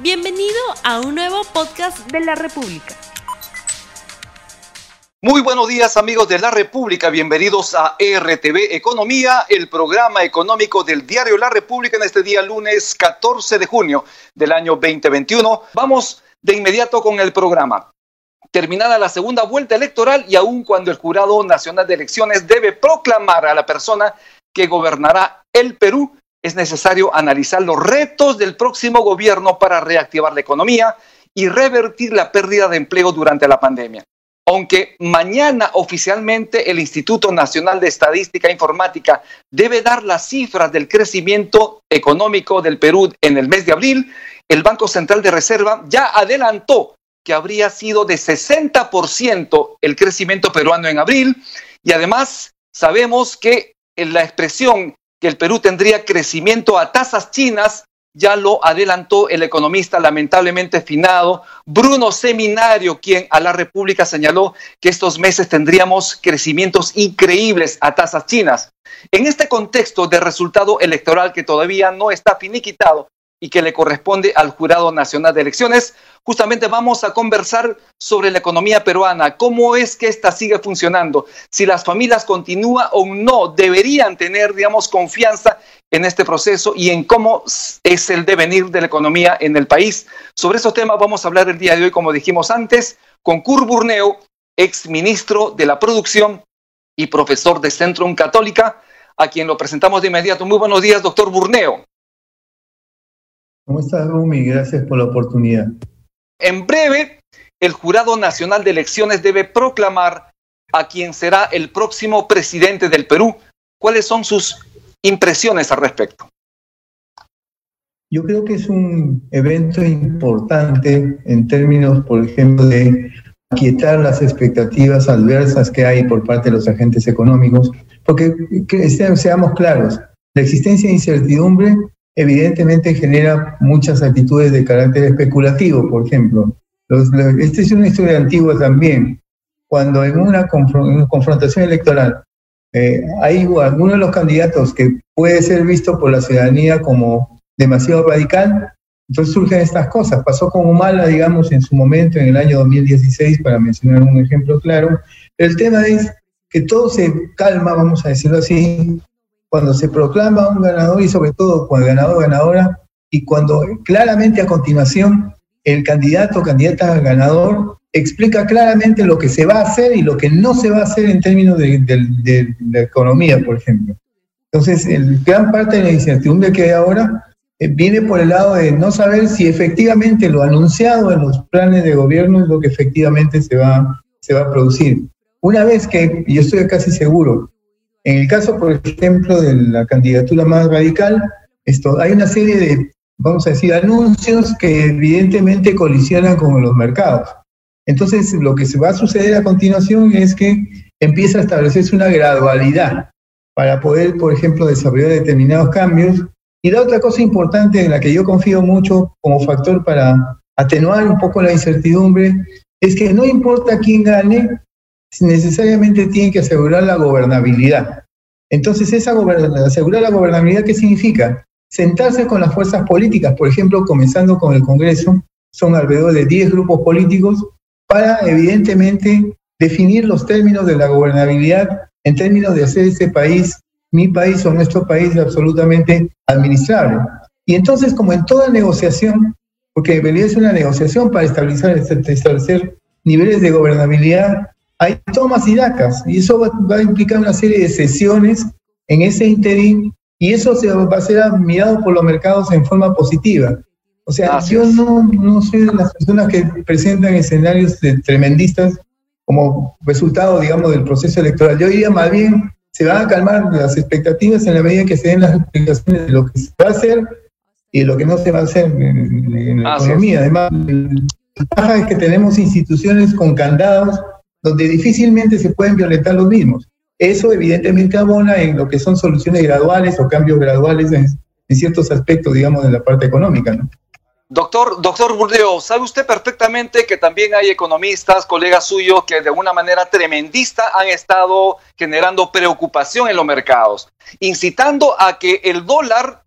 Bienvenido a un nuevo podcast de la República. Muy buenos días amigos de la República, bienvenidos a RTV Economía, el programa económico del diario La República en este día lunes 14 de junio del año 2021. Vamos de inmediato con el programa. Terminada la segunda vuelta electoral y aun cuando el Jurado Nacional de Elecciones debe proclamar a la persona que gobernará el Perú, es necesario analizar los retos del próximo gobierno para reactivar la economía y revertir la pérdida de empleo durante la pandemia. Aunque mañana oficialmente el Instituto Nacional de Estadística e Informática debe dar las cifras del crecimiento económico del Perú en el mes de abril, el Banco Central de Reserva ya adelantó que habría sido de 60% el crecimiento peruano en abril y además sabemos que la expresión que el Perú tendría crecimiento a tasas chinas, ya lo adelantó el economista lamentablemente finado Bruno Seminario, quien a la República señaló que estos meses tendríamos crecimientos increíbles a tasas chinas. En este contexto de resultado electoral que todavía no está finiquitado, y que le corresponde al Jurado Nacional de Elecciones. Justamente vamos a conversar sobre la economía peruana, cómo es que ésta sigue funcionando, si las familias continúan o no, deberían tener, digamos, confianza en este proceso y en cómo es el devenir de la economía en el país. Sobre esos temas vamos a hablar el día de hoy, como dijimos antes, con Kurt Burneo, ex ministro de la Producción y profesor de Centrum Católica, a quien lo presentamos de inmediato. Muy buenos días, doctor Burneo. ¿Cómo estás, Rumi? Gracias por la oportunidad. En breve, el Jurado Nacional de Elecciones debe proclamar a quien será el próximo presidente del Perú. ¿Cuáles son sus impresiones al respecto? Yo creo que es un evento importante en términos, por ejemplo, de aquietar las expectativas adversas que hay por parte de los agentes económicos, porque seamos claros, la existencia de incertidumbre evidentemente genera muchas actitudes de carácter especulativo, por ejemplo. esta es una historia antigua también. Cuando en una, confrontación electoral eh, hay alguno de los candidatos que puede ser visto por la ciudadanía como demasiado radical, entonces surgen estas cosas. Pasó con Humala, digamos, en su momento, en el año 2016, para mencionar un ejemplo claro. El tema es que todo se calma, vamos a decirlo así, cuando se proclama un ganador y sobre todo cuando el ganador o ganadora y cuando claramente a continuación el candidato o candidata ganador explica claramente lo que se va a hacer y lo que no se va a hacer en términos de, la economía, por ejemplo. Entonces, el, gran parte de la incertidumbre que hay ahora eh, viene por el lado de no saber si efectivamente lo anunciado en los planes de gobierno es lo que efectivamente se va, se va a producir. Una vez que, yo estoy casi seguro, en el caso, por ejemplo, de la candidatura más radical, esto, hay una serie de, vamos a decir, anuncios que evidentemente colisionan con los mercados. Entonces, lo que se va a suceder a continuación es que empieza a establecerse una gradualidad para poder, por ejemplo, desarrollar determinados cambios. Y la otra cosa importante en la que yo confío mucho como factor para atenuar un poco la incertidumbre es que no importa quién gane, necesariamente tiene que asegurar la gobernabilidad. Entonces, esa asegurar la gobernabilidad, ¿qué significa? Sentarse con las fuerzas políticas, por ejemplo, comenzando con el Congreso, son alrededor de 10 grupos políticos, para evidentemente definir los términos de la gobernabilidad en términos de hacer ese país, mi país o nuestro país, absolutamente administrable. Y entonces, como en toda negociación, porque en realidad es una negociación para establecer, establecer niveles de gobernabilidad hay tomas y dacas, y eso va, a implicar una serie de sesiones en ese interín, y eso se va a ser mirado por los mercados en forma positiva. O sea, yo no, no, soy de las personas que presentan escenarios tremendistas como resultado, digamos, del proceso electoral. Yo diría más bien, se van a calmar las expectativas en la medida que se den las explicaciones de lo que se va a hacer y de lo que no se va a hacer en, la economía. Además, la ventaja es que tenemos instituciones con candados donde difícilmente se pueden violentar los mismos. Eso evidentemente abona en lo que son soluciones graduales o cambios graduales en, ciertos aspectos, digamos, de la parte económica. Doctor, doctor Burdeo, sabe usted perfectamente que también hay economistas, colegas suyos, que de una manera tremendista han estado generando preocupación en los mercados, incitando a que el dólar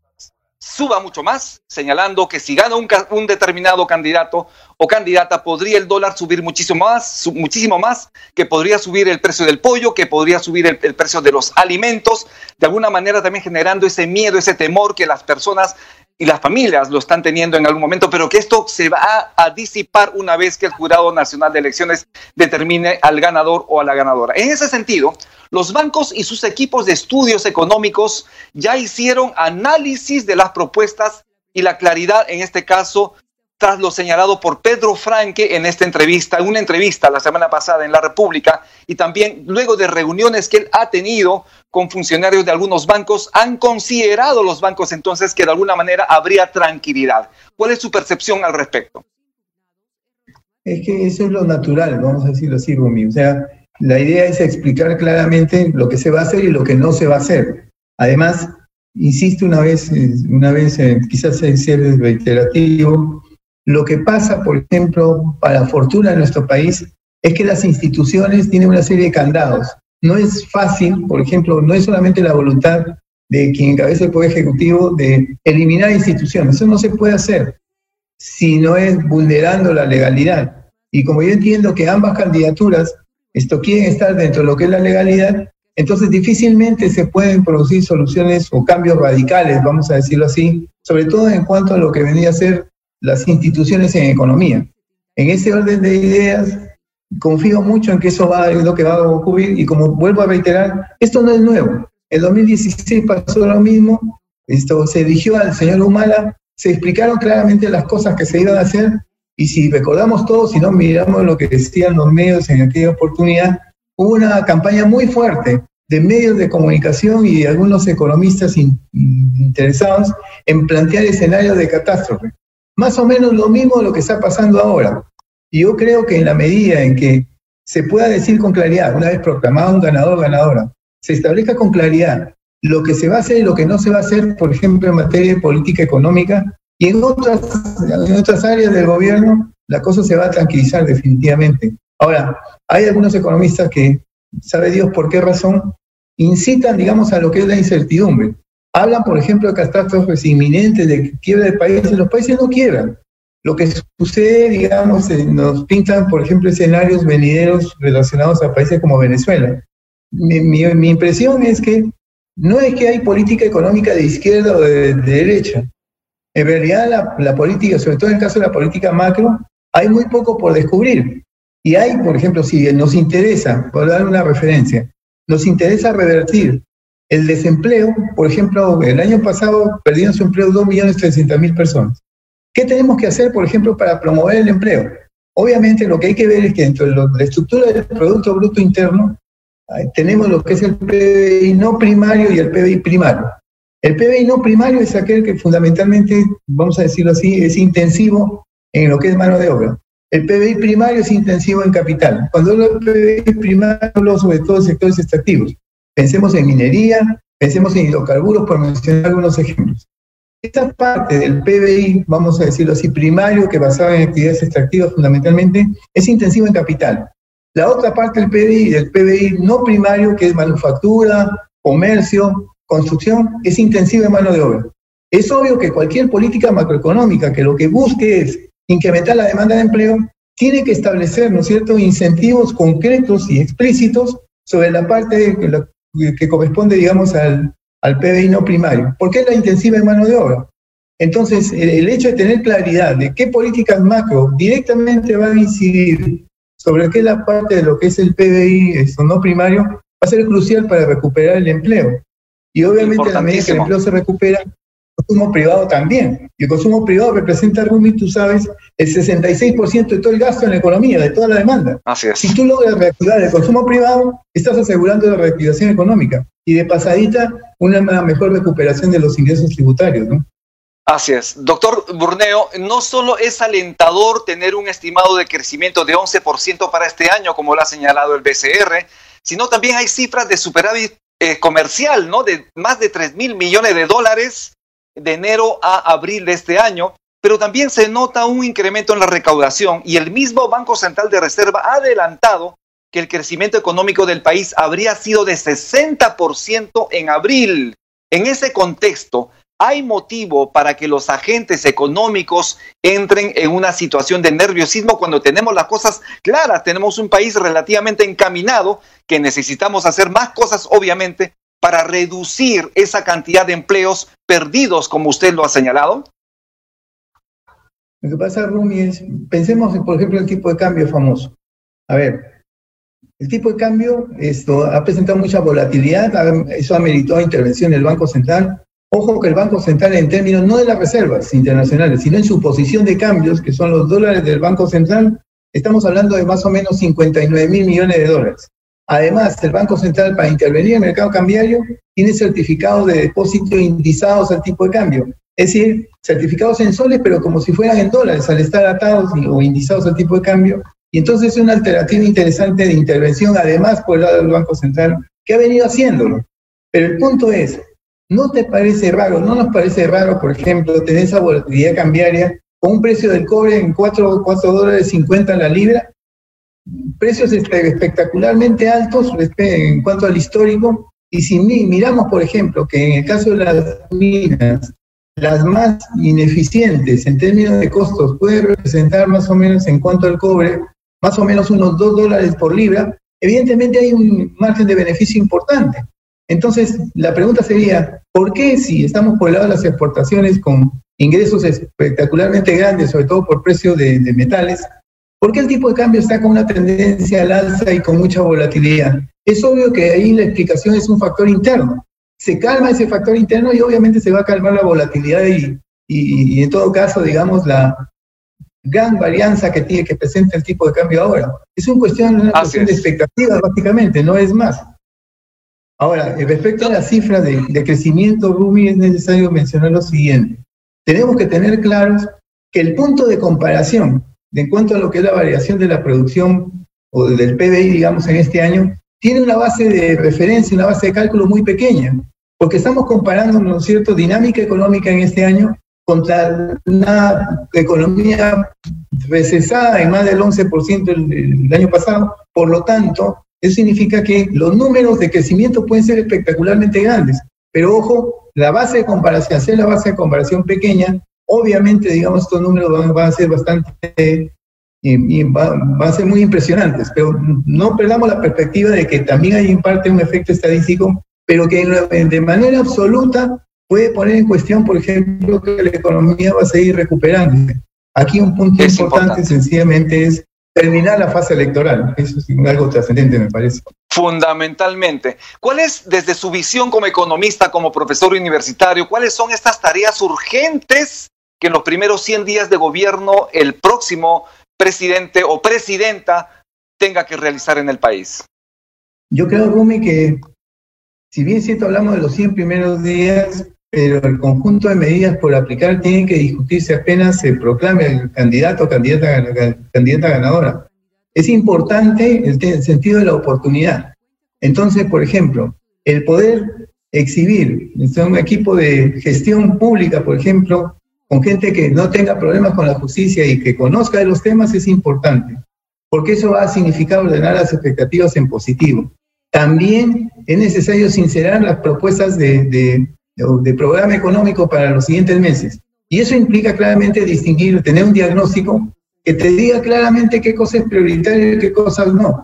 suba mucho más, señalando que si gana un, un, determinado candidato o candidata, podría el dólar subir muchísimo más, muchísimo más, que podría subir el precio del pollo, que podría subir el, el, precio de los alimentos, de alguna manera también generando ese miedo, ese temor que las personas y las familias lo están teniendo en algún momento, pero que esto se va a disipar una vez que el Jurado Nacional de Elecciones determine al ganador o a la ganadora. En ese sentido, los bancos y sus equipos de estudios económicos ya hicieron análisis de las propuestas y la claridad, en este caso, tras lo señalado por Pedro Franque en esta entrevista, en una entrevista la semana pasada en La República, y también luego de reuniones que él ha tenido con funcionarios de algunos bancos, han considerado los bancos entonces que de alguna manera habría tranquilidad. ¿Cuál es su percepción al respecto? Es que eso es lo natural, vamos a decirlo así, Rumi. O sea, la idea es explicar claramente lo que se va a hacer y lo que no se va a hacer. Además, insisto una vez, una vez eh, quizás ser reiterativo, lo que pasa, por ejemplo, para fortuna de nuestro país, es que las instituciones tienen una serie de candados no es fácil, por ejemplo, no es solamente la voluntad de quien encabeza el Poder Ejecutivo de eliminar instituciones. Eso no se puede hacer si no es vulnerando la legalidad. Y como yo entiendo que ambas candidaturas esto quieren estar dentro de lo que es la legalidad, entonces difícilmente se pueden producir soluciones o cambios radicales, vamos a decirlo así, sobre todo en cuanto a lo que venía a ser las instituciones en economía. En ese orden de ideas, confío mucho en que eso va, es lo que va a ocurrir y como vuelvo a reiterar, esto no es nuevo. En 2016 pasó lo mismo, esto se dirigió al señor Humala, se explicaron claramente las cosas que se iban a hacer y si recordamos todos, si no miramos lo que decían los medios en aquella oportunidad, hubo una campaña muy fuerte de medios de comunicación y de algunos economistas interesados en plantear escenarios de catástrofe. Más o menos lo mismo de lo que está pasando ahora. Y yo creo que en la medida en que se pueda decir con claridad, una vez proclamado un ganador ganadora, se establezca con claridad lo que se va a hacer y lo que no se va a hacer, por ejemplo, en materia de política económica, y en otras, en otras áreas del gobierno, la cosa se va a tranquilizar definitivamente. Ahora, hay algunos economistas que, sabe Dios por qué razón, incitan, digamos, a lo que es la incertidumbre. Hablan, por ejemplo, de catástrofes inminentes, de quiebra de países. Los países no quiebran. Lo que sucede, digamos, eh, nos pintan, por ejemplo, escenarios venideros relacionados a países como Venezuela. Mi, impresión es que no es que hay política económica de izquierda o de, derecha. En realidad, la, la, política, sobre todo en el caso de la política macro, hay muy poco por descubrir. Y hay, por ejemplo, si nos interesa, por dar una referencia, nos interesa revertir el desempleo, por ejemplo, el año pasado perdieron su empleo 2.300.000 personas. ¿Qué tenemos que hacer, por ejemplo, para promover el empleo? Obviamente lo que hay que ver es que dentro de la estructura del Producto Bruto Interno tenemos lo que es el PBI no primario y el PBI primario. El PBI no primario es aquel que fundamentalmente, vamos a decirlo así, es intensivo en lo que es mano de obra. El PBI primario es intensivo en capital. Cuando hablo de PBI primario, hablo sobre todo de sectores extractivos. Pensemos en minería, pensemos en hidrocarburos, por mencionar algunos ejemplos. Esta parte del PBI, vamos a decirlo así, primario, que basaba en actividades extractivas fundamentalmente, es intensivo en capital. La otra parte del PBI, del PBI no primario, que es manufactura, comercio, construcción, es intensivo en mano de obra. Es obvio que cualquier política macroeconómica que lo que busque es incrementar la demanda de empleo, tiene que establecer, ¿no es cierto?, incentivos concretos y explícitos sobre la parte que corresponde, digamos, al, al PBI no primario. ¿Por qué la intensiva en mano de obra? Entonces, el, hecho de tener claridad de qué políticas macro directamente van a incidir sobre qué es la parte de lo que es el PBI eso no primario, va a ser crucial para recuperar el empleo. Y obviamente a la medida que el empleo se recupera, consumo privado también. Y el consumo privado representa, Rumi, tú sabes, el 66% de todo el gasto en la economía, de toda la demanda. Así es. Si tú logras reactivar el consumo privado, estás asegurando la reactivación económica. Y de pasadita, una mejor recuperación de los ingresos tributarios, ¿no? Así es. Doctor Burneo, no solo es alentador tener un estimado de crecimiento de 11% para este año, como lo ha señalado el BCR, sino también hay cifras de superávit eh, comercial, ¿no? De más de 3 mil millones de dólares de enero a abril de este año, pero también se nota un incremento en la recaudación y el mismo Banco Central de Reserva ha adelantado que el crecimiento económico del país habría sido de 60% en abril. En ese contexto, ¿Hay motivo para que los agentes económicos entren en una situación de nerviosismo cuando tenemos las cosas claras? Tenemos un país relativamente encaminado que necesitamos hacer más cosas, obviamente, para reducir esa cantidad de empleos perdidos, como usted lo ha señalado. Lo que pasa, Rumi, es, pensemos, por ejemplo, el tipo de cambio famoso. A ver, el tipo de cambio esto, ha presentado mucha volatilidad, eso ha meritado intervención del Banco Central, Ojo que el Banco Central en términos no de las reservas internacionales, sino en su posición de cambios, que son los dólares del Banco Central, estamos hablando de más o menos 59 mil millones de dólares. Además, el Banco Central para intervenir en el mercado cambiario tiene certificados de depósito indizados al tipo de cambio. Es decir, certificados en soles, pero como si fueran en dólares, al estar atados o indizados al tipo de cambio. Y entonces es una alternativa interesante de intervención, además por el lado del Banco Central, que ha venido haciéndolo. Pero el punto es, ¿No te parece raro, no nos parece raro, por ejemplo, tener esa volatilidad cambiaria con un precio del cobre en 4, 4 dólares 50 la libra? Precios espectacularmente altos en cuanto al histórico. Y si miramos, por ejemplo, que en el caso de las minas, las más ineficientes en términos de costos pueden representar más o menos en cuanto al cobre, más o menos unos 2 dólares por libra, evidentemente hay un margen de beneficio importante. Entonces, la pregunta sería, ¿por qué si estamos por el lado de las exportaciones con ingresos espectacularmente grandes, sobre todo por precio de, metales, ¿por qué el tipo de cambio está con una tendencia al alza y con mucha volatilidad? Es obvio que ahí la explicación es un factor interno. Se calma ese factor interno y obviamente se va a calmar la volatilidad y, y, en todo caso, digamos, la gran varianza que tiene que presenta el tipo de cambio ahora. Es una cuestión, una cuestión de expectativas, básicamente, no es más. Ahora, respecto a la cifra de, crecimiento, Rumi, es necesario mencionar lo siguiente. Tenemos que tener claros que el punto de comparación de en cuanto a lo que es la variación de la producción o del PBI, digamos, en este año, tiene una base de referencia, una base de cálculo muy pequeña, porque estamos comparando, ¿no es cierto?, dinámica económica en este año contra una economía recesada en más del 11% el, año pasado. Por lo tanto, eso significa que los números de crecimiento pueden ser espectacularmente grandes, pero ojo, la base de comparación, hacer la base de comparación pequeña, obviamente, digamos, estos números van, a ser bastante, y, van a ser muy impresionantes, pero no perdamos la perspectiva de que también hay en parte un efecto estadístico, pero que de manera absoluta puede poner en cuestión, por ejemplo, que la economía va a seguir recuperándose. Aquí un punto importante sencillamente es terminar la fase electoral. Eso es algo trascendente, me parece. Fundamentalmente. ¿Cuál es, desde su visión como economista, como profesor universitario, cuáles son estas tareas urgentes que en los primeros 100 días de gobierno el próximo presidente o presidenta tenga que realizar en el país? Yo creo, Rumi, que si bien cierto hablamos de los 100 primeros días, pero el conjunto de medidas por aplicar tienen que discutirse apenas se proclame el candidato o candidata, candidata ganadora. Es importante el, sentido de la oportunidad. Entonces, por ejemplo, el poder exhibir un equipo de gestión pública, por ejemplo, con gente que no tenga problemas con la justicia y que conozca de los temas es importante, porque eso va a significar ordenar las expectativas en positivo. También es necesario sincerar las propuestas de de programa económico para los siguientes meses. Y eso implica claramente distinguir, tener un diagnóstico que te diga claramente qué cosa es prioritario y qué cosas no.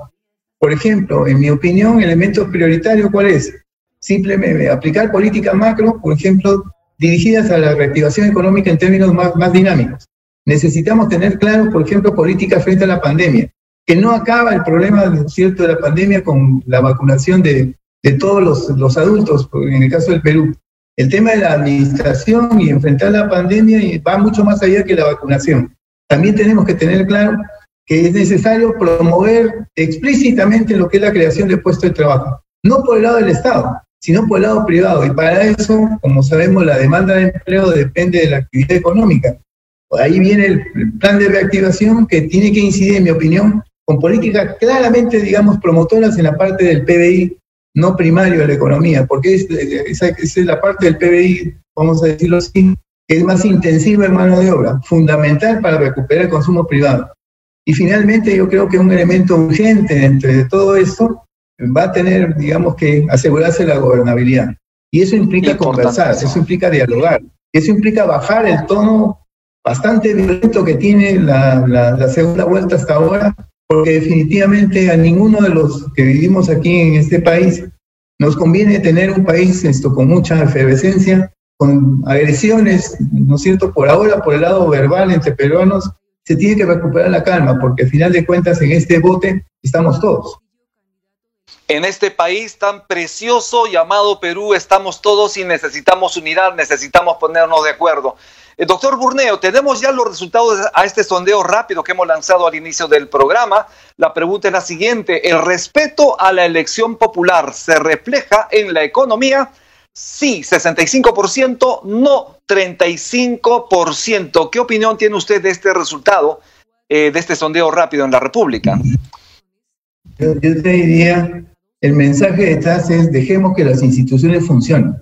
Por ejemplo, en mi opinión, elemento prioritario, ¿cuál es? Simplemente aplicar políticas macro, por ejemplo, dirigidas a la reactivación económica en términos más, más dinámicos. Necesitamos tener claro, por ejemplo, políticas frente a la pandemia, que no acaba el problema cierto de la pandemia con la vacunación de, de todos los, los adultos, en el caso del Perú, el tema de la administración y enfrentar la pandemia va mucho más allá que la vacunación. También tenemos que tener claro que es necesario promover explícitamente lo que es la creación de puestos de trabajo, no por el lado del Estado, sino por el lado privado. Y para eso, como sabemos, la demanda de empleo depende de la actividad económica. Ahí viene el plan de reactivación que tiene que incidir, en mi opinión, con políticas claramente, digamos, promotoras en la parte del PBI no primario de la economía, porque es, esa, es la parte del PBI, vamos a decirlo así, que es más intensiva en mano de obra, fundamental para recuperar el consumo privado. Y finalmente yo creo que un elemento urgente entre todo esto va a tener, digamos que, asegurarse la gobernabilidad. Y eso implica conversar, eso implica dialogar, eso implica bajar el tono bastante violento que tiene la, segunda vuelta hasta ahora, porque definitivamente a ninguno de los que vivimos aquí en este país nos conviene tener un país esto, con mucha efervescencia, con agresiones, ¿no es cierto? Por ahora, por el lado verbal entre peruanos, se tiene que recuperar la calma, porque al final de cuentas en este bote estamos todos. En este país tan precioso llamado Perú estamos todos y necesitamos unidad, necesitamos ponernos de acuerdo. Eh, doctor Burneo, tenemos ya los resultados a este sondeo rápido que hemos lanzado al inicio del programa. La pregunta es la siguiente, ¿el respeto a la elección popular se refleja en la economía? Sí, 65%, no 35%. ¿Qué opinión tiene usted de este resultado, eh, de este sondeo rápido en la República? Yo, te diría, el mensaje detrás es dejemos que las instituciones funcionen.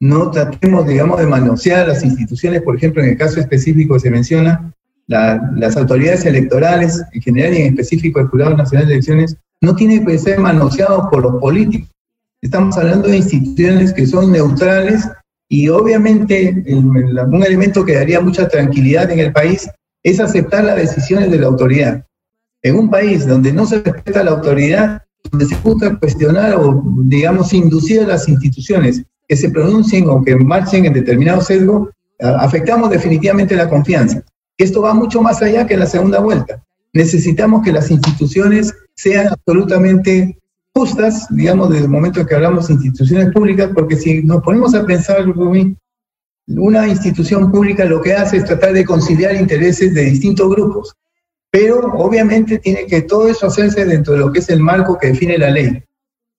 No tratemos, digamos, de manosear las instituciones, por ejemplo, en el caso específico que se menciona, las autoridades electorales, en general y en específico el Jurado Nacional de Elecciones, no tienen que ser manoseados por los políticos. Estamos hablando de instituciones que son neutrales y obviamente un elemento que daría mucha tranquilidad en el país es aceptar las decisiones de la autoridad. En un país donde no se respeta la autoridad, donde se busca cuestionar o, digamos, inducir a las instituciones que se pronuncien o que marchen en determinado sesgo, afectamos definitivamente la confianza. Esto va mucho más allá que la segunda vuelta. Necesitamos que las instituciones sean absolutamente justas, digamos, desde el momento en que hablamos de instituciones públicas, porque si nos ponemos a pensar, Rubí, una institución pública lo que hace es tratar de conciliar intereses de distintos grupos, pero obviamente tiene que todo eso hacerse dentro de lo que es el marco que define la ley.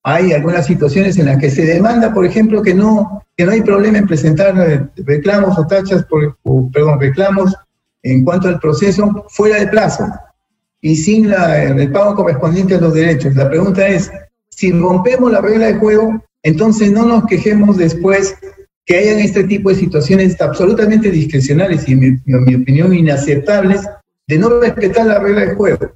Hay algunas situaciones en las que se demanda, por ejemplo, que no, que no hay problema en presentar eh, reclamos o tachas, por, perdón, reclamos en cuanto al proceso fuera de plazo y sin la, el pago correspondiente a los derechos. La pregunta es, si rompemos la regla de juego, entonces no nos quejemos después que hayan este tipo de situaciones absolutamente discrecionales y, en mi, opinión, inaceptables de no respetar la regla de juego.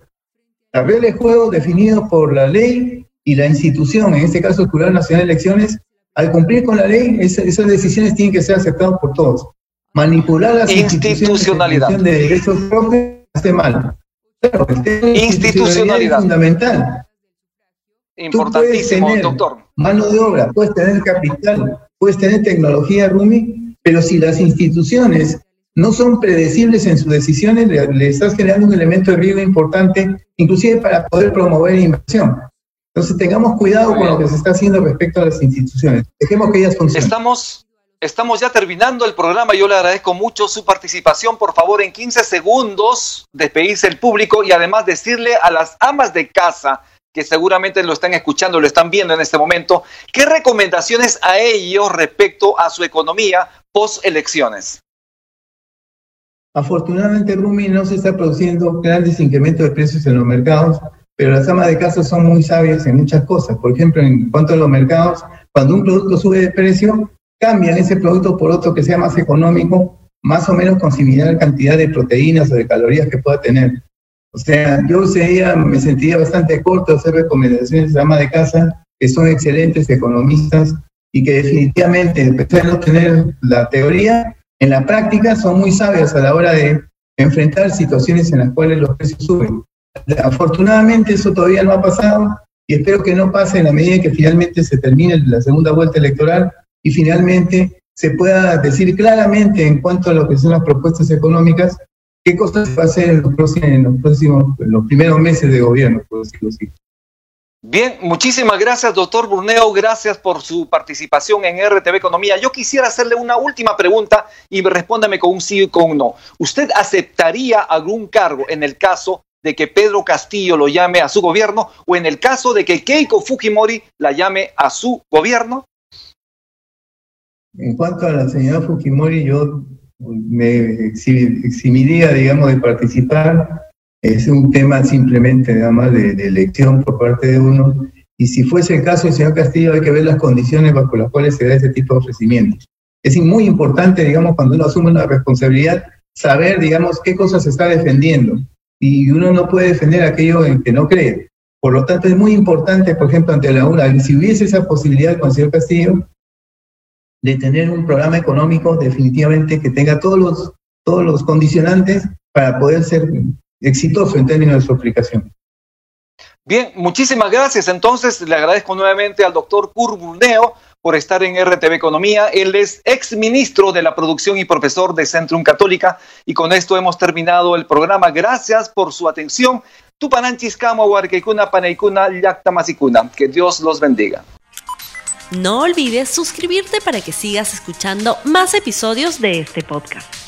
La regla de juego definida por la ley y la institución, en este caso el Jurado Nacional de Elecciones, al cumplir con la ley, esas, decisiones tienen que ser aceptadas por todos. Manipular las institucionalidad de derechos propios hace mal. institucionalidad es fundamental. Importantísimo, doctor. Mano de obra, puedes tener capital, puedes tener tecnología, Rumi, pero si las instituciones no son predecibles en sus decisiones, le, estás generando un elemento de riesgo importante, inclusive para poder promover inversión. Entonces tengamos cuidado con lo que se está haciendo respecto a las instituciones. Dejemos que ellas funcionen. Estamos, estamos ya terminando el programa. Yo le agradezco mucho su participación. Por favor, en 15 segundos, despedirse el público y además decirle a las amas de casa que seguramente lo están escuchando, lo están viendo en este momento, ¿qué recomendaciones a ellos respecto a su economía post elecciones? Afortunadamente, Rumi, no se está produciendo grandes incrementos de precios en los mercados, pero las amas de casa son muy sabias en muchas cosas. Por ejemplo, en cuanto a los mercados, cuando un producto sube de precio, cambian ese producto por otro que sea más económico, más o menos con similar cantidad de proteínas o de calorías que pueda tener. O sea, yo sería, me sentiría bastante corto hacer recomendaciones de ama de casa, que son excelentes economistas y que definitivamente, a pesar de no tener la teoría, en la práctica son muy sabias a la hora de enfrentar situaciones en las cuales los precios suben. Afortunadamente eso todavía no ha pasado y espero que no pase en la medida en que finalmente se termine la segunda vuelta electoral y finalmente se pueda decir claramente en cuanto a lo que son las propuestas económicas ¿Qué cosas va a hacer en los próximos, en los, próximos, los primeros meses de gobierno, por decirlo así? Bien, muchísimas gracias, doctor Burneo. Gracias por su participación en RTV Economía. Yo quisiera hacerle una última pregunta y respóndame con un sí y con un no. ¿Usted aceptaría algún cargo en el caso de que Pedro Castillo lo llame a su gobierno o en el caso de que Keiko Fujimori la llame a su gobierno? En cuanto a la señora Fujimori, yo me eximiría, digamos, de participar. Es un tema simplemente, nada más, de, elección por parte de uno. Y si fuese el caso del señor Castillo, hay que ver las condiciones bajo las cuales se da ese tipo de ofrecimientos. Es muy importante, digamos, cuando uno asume una responsabilidad, saber, digamos, qué cosas se está defendiendo. Y uno no puede defender aquello en que no cree. Por lo tanto, es muy importante, por ejemplo, ante la UNA, si hubiese esa posibilidad con el señor Castillo, de tener un programa económico definitivamente que tenga todos los, todos los condicionantes para poder ser exitoso en términos de su aplicación. Bien, muchísimas gracias. Entonces, le agradezco nuevamente al doctor Curburneo por estar en RTV Economía. Él es ex ministro de la producción y profesor de Centrum Católica. Y con esto hemos terminado el programa. Gracias por su atención. Tupananchiskama, Huarquecuna, Paneicuna, Yactamasicuna. Que Dios los bendiga. No olvides suscribirte para que sigas escuchando más episodios de este podcast.